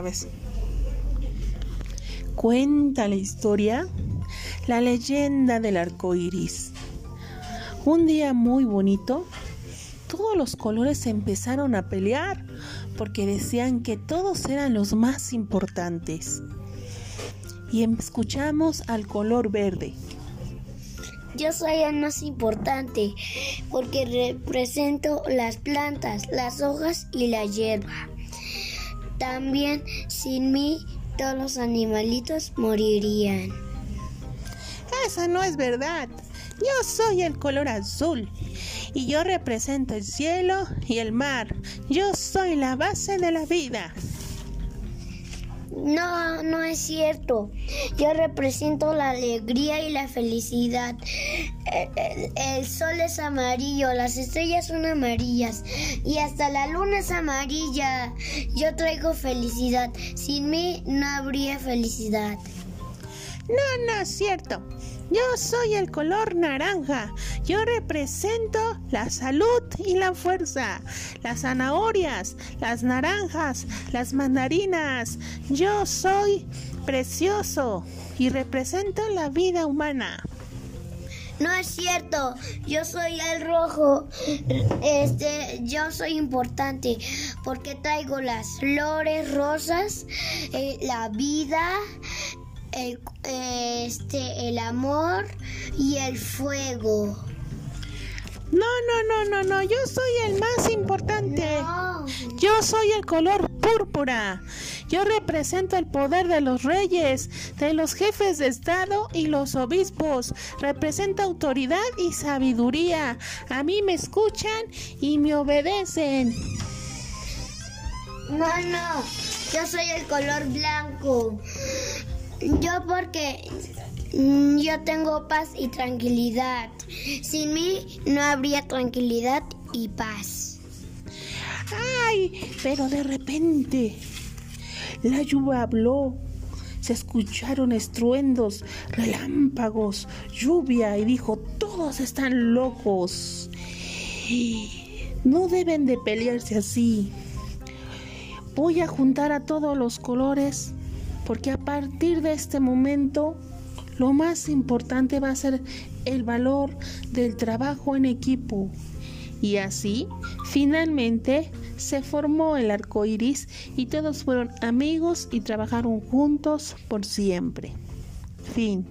vez. Cuenta la historia, la leyenda del arco iris. Un día muy bonito, todos los colores empezaron a pelear porque decían que todos eran los más importantes. Y escuchamos al color verde. Yo soy el más importante porque represento las plantas, las hojas y la hierba. También sin mí todos los animalitos morirían. Eso no es verdad. Yo soy el color azul y yo represento el cielo y el mar. Yo soy la base de la vida. No, no es cierto. Yo represento la alegría y la felicidad. El, sol es amarillo, las estrellas son amarillas y hasta la luna es amarilla. Yo traigo felicidad. Sin mí no habría felicidad. No, no es cierto. Yo soy el color naranja. Yo represento la salud y la fuerza. Las zanahorias, las naranjas, las mandarinas. Yo soy precioso y represento la vida humana. No es cierto, yo soy el rojo. Este, yo soy importante porque traigo las flores rosas, eh, la vida, el, este, el amor y el fuego. No, no, no, no, no, yo soy el más importante. Yo soy el color púrpura. Yo represento el poder de los reyes, de los jefes de Estado y los obispos. Represento autoridad y sabiduría. A mí me escuchan y me obedecen. No, no, yo soy el color blanco. Yo porque yo tengo paz y tranquilidad. Sin mí no habría tranquilidad y paz. ¡Ay! Pero de repente la lluvia habló. Se escucharon estruendos, relámpagos, lluvia y dijo, todos están locos. No deben de pelearse así. Voy a juntar a todos los colores porque a partir de este momento lo más importante va a ser el valor del trabajo en equipo. Y así, finalmente, se formó el arco iris y todos fueron amigos y trabajaron juntos por siempre. Fin.